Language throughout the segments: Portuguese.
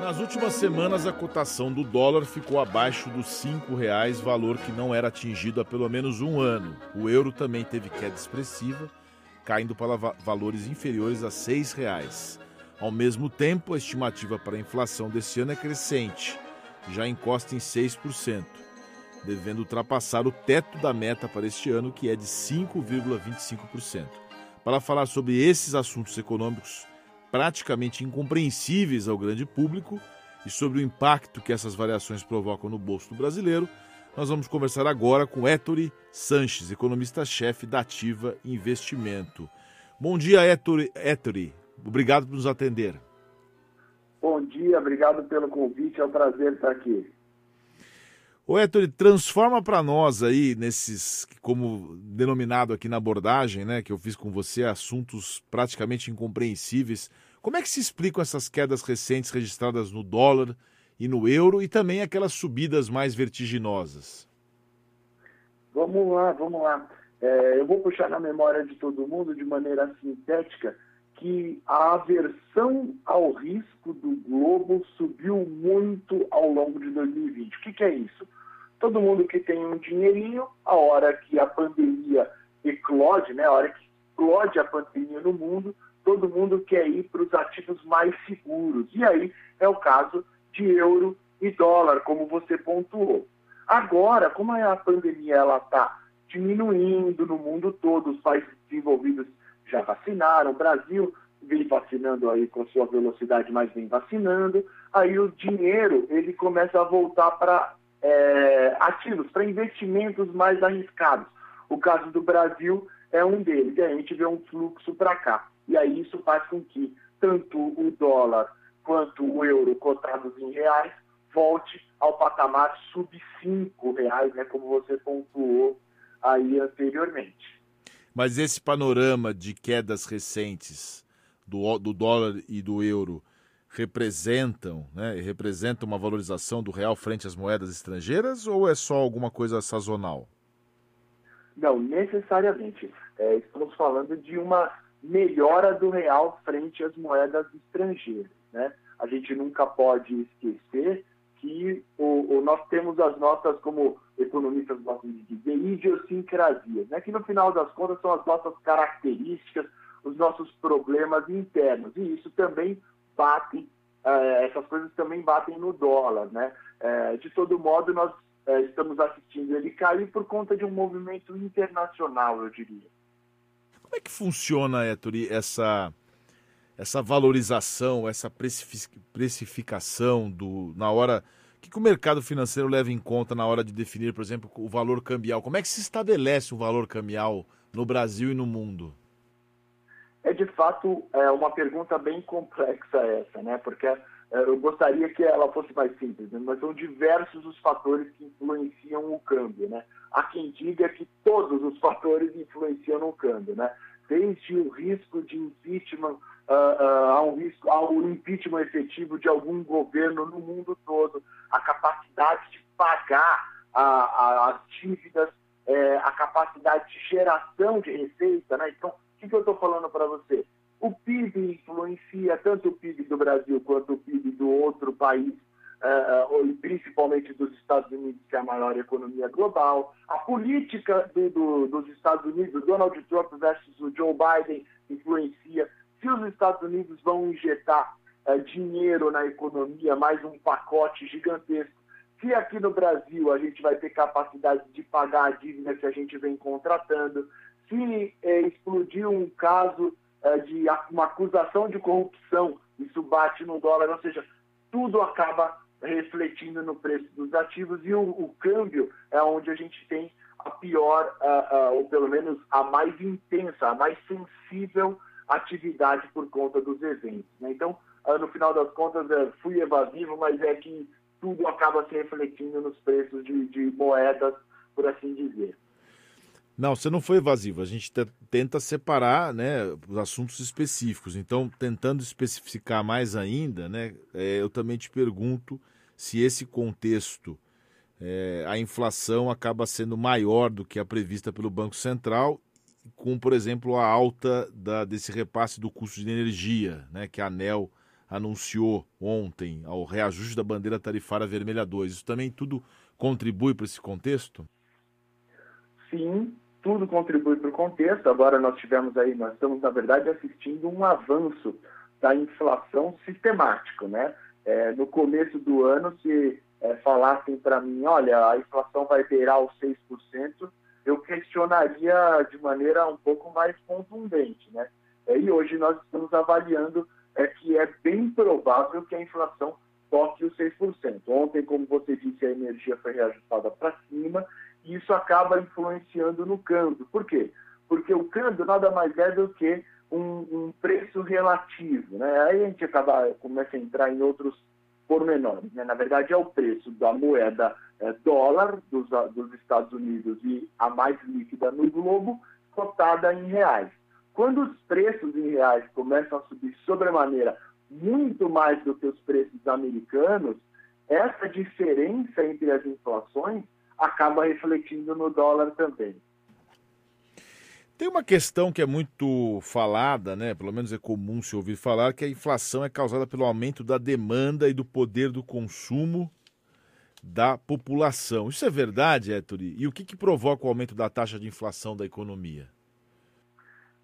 Nas últimas semanas, a cotação do dólar ficou abaixo dos R$ reais, valor que não era atingido há pelo menos um ano. O euro também teve queda expressiva, caindo para valores inferiores a R$ reais. Ao mesmo tempo, a estimativa para a inflação desse ano é crescente, já encosta em 6%, devendo ultrapassar o teto da meta para este ano, que é de 5,25%. Para falar sobre esses assuntos econômicos, praticamente incompreensíveis ao grande público e sobre o impacto que essas variações provocam no bolso do brasileiro, nós vamos conversar agora com Ettore Sanches, economista-chefe da Ativa Investimento. Bom dia. Ettore. Obrigado por nos atender. Bom dia, obrigado pelo convite, é um prazer estar aqui. O Héctor, transforma para nós aí, nesses, como denominado aqui na abordagem, né, que eu fiz com você, assuntos praticamente incompreensíveis. Como é que se explicam essas quedas recentes registradas no dólar e no euro e também aquelas subidas mais vertiginosas? Vamos lá, vamos lá. É, eu vou puxar na memória de todo mundo de maneira sintética que a aversão ao risco do globo subiu muito ao longo de 2020. O que, que é isso? Todo mundo que tem um dinheirinho, a hora que a pandemia eclode, né, a hora que explode a pandemia no mundo, todo mundo quer ir para os ativos mais seguros. E aí é o caso de euro e dólar, como você pontuou. Agora, como a pandemia está diminuindo no mundo todo, os países desenvolvidos já vacinaram, o Brasil vem vacinando aí com sua velocidade, mas vem vacinando, aí o dinheiro ele começa a voltar para é, ativos, para investimentos mais arriscados. O caso do Brasil é um deles, e a gente vê um fluxo para cá. E aí isso faz com que tanto o dólar quanto o euro cotados em reais volte ao patamar sub cinco reais, né, como você pontuou aí anteriormente. Mas esse panorama de quedas recentes do, do dólar e do euro representam, né, representam uma valorização do real frente às moedas estrangeiras ou é só alguma coisa sazonal? Não, necessariamente. É, estamos falando de uma melhora do real frente às moedas estrangeiras. Né? A gente nunca pode esquecer que o, o, nós temos as nossas, como economistas gostam de dizer, idiosincrasias, né? que no final das contas são as nossas características, os nossos problemas internos. E isso também batem, é, essas coisas também batem no dólar, né? É, de todo modo, nós é, estamos assistindo ele cair por conta de um movimento internacional, eu diria. Como é que funciona, Ettore, essa, essa valorização, essa precificação do, na hora. O que, que o mercado financeiro leva em conta na hora de definir, por exemplo, o valor cambial? Como é que se estabelece o valor cambial no Brasil e no mundo? É de fato é uma pergunta bem complexa essa, né? Porque é, eu gostaria que ela fosse mais simples, né? mas são diversos os fatores que influenciam o câmbio, né? Há quem diga que todos os fatores influenciam no câmbio, né? Desde o risco de impeachment uh, uh, um risco ao impeachment efetivo de algum governo no mundo todo, a capacidade de pagar a, a, as dívidas, é, a capacidade de geração de receita, né? Então estou falando para você? O PIB influencia tanto o PIB do Brasil quanto o PIB do outro país, uh, principalmente dos Estados Unidos, que é a maior economia global. A política do, do, dos Estados Unidos, Donald Trump versus o Joe Biden, influencia. Se os Estados Unidos vão injetar uh, dinheiro na economia, mais um pacote gigantesco, se aqui no Brasil a gente vai ter capacidade de pagar a dívida que a gente vem contratando, se é, explodiu um caso é, de uma acusação de corrupção, isso bate no dólar, ou seja, tudo acaba refletindo no preço dos ativos e o, o câmbio é onde a gente tem a pior, uh, uh, ou pelo menos a mais intensa, a mais sensível atividade por conta dos eventos. Né? Então, uh, no final das contas, fui evasivo, mas é que tudo acaba se refletindo nos preços de, de moedas, por assim dizer. Não, você não foi evasivo. A gente tenta separar né, os assuntos específicos. Então, tentando especificar mais ainda, né, é, eu também te pergunto se esse contexto, é, a inflação acaba sendo maior do que a prevista pelo Banco Central, com, por exemplo, a alta da, desse repasse do custo de energia, né, que a ANEL anunciou ontem ao reajuste da bandeira tarifária vermelha 2. Isso também tudo contribui para esse contexto? Sim, tudo contribui para o contexto. Agora nós tivemos aí, nós estamos, na verdade, assistindo um avanço da inflação sistemático, né? É, no começo do ano, se é, falassem para mim, olha, a inflação vai beirar os 6%, eu questionaria de maneira um pouco mais contundente, né? É, e hoje nós estamos avaliando é, que é bem provável que a inflação toque os 6%. Ontem, como você disse, a energia foi reajustada para cima e isso acaba influenciando no câmbio. Por quê? Porque o câmbio nada mais é do que um, um preço relativo. Né? Aí a gente acaba, começa a entrar em outros pormenores. Né? Na verdade, é o preço da moeda é, dólar dos, dos Estados Unidos e a mais líquida no globo, cotada em reais. Quando os preços em reais começam a subir sobremaneira muito mais do que os preços americanos, essa diferença entre as inflações acaba refletindo no dólar também. Tem uma questão que é muito falada, né? Pelo menos é comum se ouvir falar, que a inflação é causada pelo aumento da demanda e do poder do consumo da população. Isso é verdade, Ettore? E o que, que provoca o aumento da taxa de inflação da economia?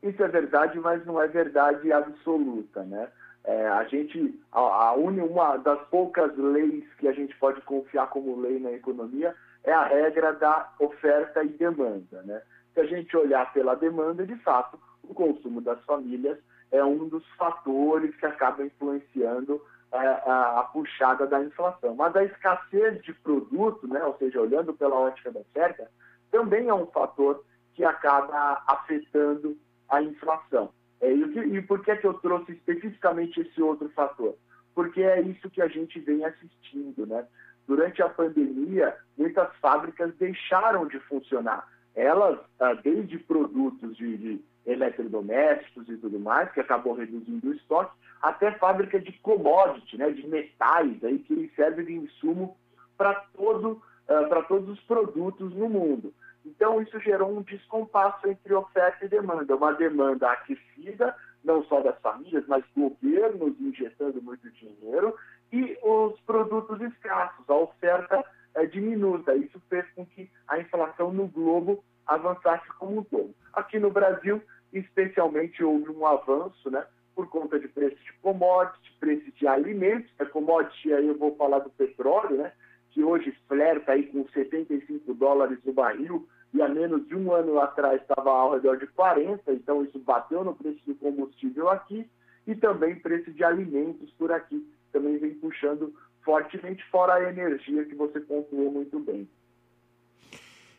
Isso é verdade, mas não é verdade absoluta, né? É, a gente, a, a uma das poucas leis que a gente pode confiar como lei na economia é a regra da oferta e demanda. Né? Se a gente olhar pela demanda, de fato, o consumo das famílias é um dos fatores que acaba influenciando a, é, a, a puxada da inflação. Mas a escassez de produto, né, ou seja, olhando pela ótica da oferta, também é um fator que acaba afetando a inflação. É, e, e por que, que eu trouxe especificamente esse outro fator? Porque é isso que a gente vem assistindo, né? Durante a pandemia, muitas fábricas deixaram de funcionar. Elas, ah, desde produtos de, de eletrodomésticos e tudo mais, que acabou reduzindo o estoque, até fábrica de commodity, né, de metais, aí, que servem de insumo para todo, uh, todos os produtos no mundo. Então, isso gerou um descompasso entre oferta e demanda. Uma demanda aquecida, não só das famílias, mas governos injetando muito dinheiro, e os produtos escassos, a oferta é, diminuta. Isso fez com que a inflação no globo avançasse como um todo. Aqui no Brasil, especialmente, houve um avanço, né? Por conta de preços de commodities, preços de alimentos. A commodity, aí eu vou falar do petróleo, né? Que hoje flerta aí com 75 dólares o barril e há menos de um ano atrás estava ao redor de 40, então isso bateu no preço do combustível aqui e também preço de alimentos por aqui também vem puxando fortemente, fora a energia que você pontuou muito bem.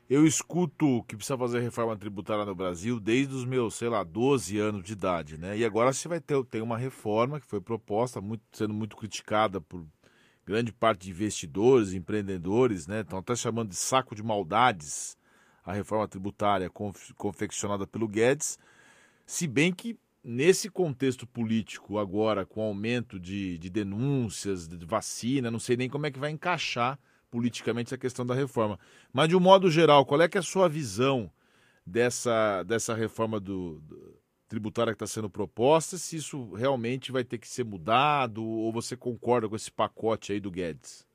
Eu escuto que precisa fazer reforma tributária no Brasil desde os meus, sei lá, 12 anos de idade, né? E agora você vai ter tem uma reforma que foi proposta, muito, sendo muito criticada por grande parte de investidores, empreendedores, né? Estão até chamando de saco de maldades a reforma tributária confeccionada pelo Guedes, se bem que nesse contexto político agora, com aumento de, de denúncias, de vacina, não sei nem como é que vai encaixar politicamente essa questão da reforma. Mas, de um modo geral, qual é que é a sua visão dessa, dessa reforma do, do tributária que está sendo proposta? Se isso realmente vai ter que ser mudado ou você concorda com esse pacote aí do Guedes?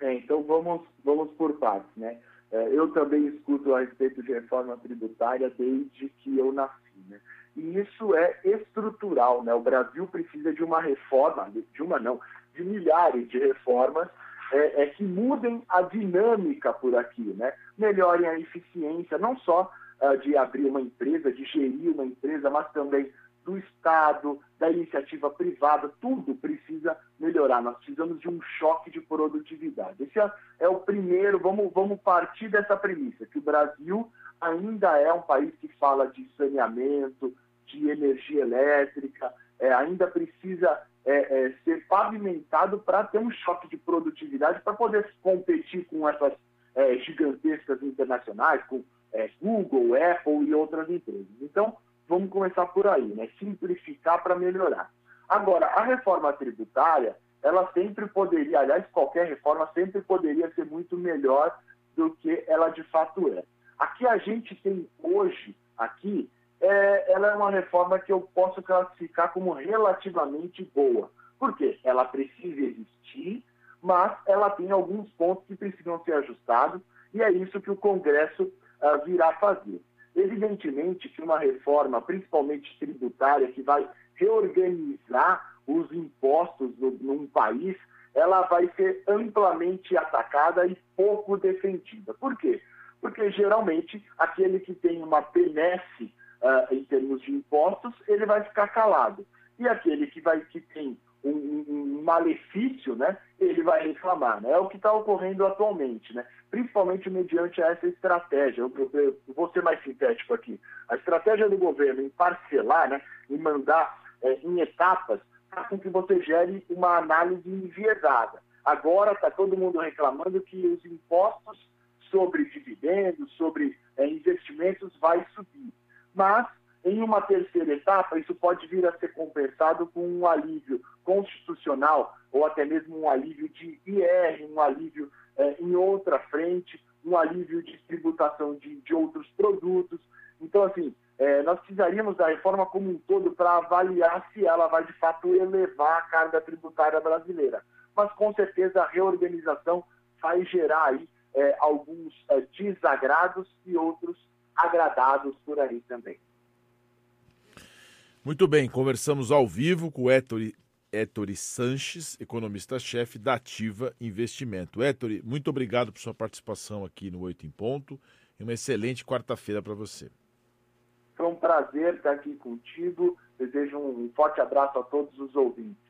É, então vamos, vamos por partes, né? É, eu também escuto a respeito de reforma tributária desde que eu nasci, né? E isso é estrutural, né? O Brasil precisa de uma reforma, de uma não, de milhares de reformas é, é, que mudem a dinâmica por aqui, né? Melhorem a eficiência, não só uh, de abrir uma empresa, de gerir uma empresa, mas também do Estado, da iniciativa privada, tudo precisa melhorar. Nós precisamos de um choque de produtividade. Esse é, é o primeiro, vamos, vamos partir dessa premissa, que o Brasil ainda é um país que fala de saneamento, de energia elétrica, é, ainda precisa é, é, ser pavimentado para ter um choque de produtividade para poder competir com essas é, gigantescas internacionais, com é, Google, Apple e outras empresas. Então, vamos começar por aí, né? simplificar para melhorar. Agora, a reforma tributária, ela sempre poderia, aliás, qualquer reforma sempre poderia ser muito melhor do que ela de fato é. Aqui a gente tem hoje, aqui, é, ela é uma reforma que eu posso classificar como relativamente boa. Por quê? Ela precisa existir, mas ela tem alguns pontos que precisam ser ajustados, e é isso que o Congresso uh, virá fazer. Evidentemente que uma reforma, principalmente tributária, que vai reorganizar os impostos no, num país, ela vai ser amplamente atacada e pouco defendida. Por quê? Porque geralmente aquele que tem uma benesse uh, em termos de impostos, ele vai ficar calado. E aquele que, vai, que tem um, um, malefício, né, ele vai reclamar. Né? É o que está ocorrendo atualmente, né? principalmente mediante essa estratégia. Eu, eu, eu, vou ser mais sintético aqui. A estratégia do governo em parcelar, né, em mandar é, em etapas, faz com que você gere uma análise enviesada. Agora está todo mundo reclamando que os impostos sobre dividendos, sobre é, investimentos, vai subir. Mas, em uma terceira etapa, isso pode vir a ser compensado com um alívio constitucional ou até mesmo um alívio de IR, um alívio é, em outra frente, um alívio de tributação de, de outros produtos. Então, assim, é, nós precisaríamos da reforma como um todo para avaliar se ela vai de fato elevar a carga tributária brasileira. Mas com certeza a reorganização vai gerar aí é, alguns é, desagrados e outros agradados por aí também. Muito bem, conversamos ao vivo com o Ettore Sanches, economista-chefe da Ativa Investimento. Ettore, muito obrigado por sua participação aqui no Oito em Ponto e uma excelente quarta-feira para você. Foi um prazer estar aqui contigo. Desejo um forte abraço a todos os ouvintes.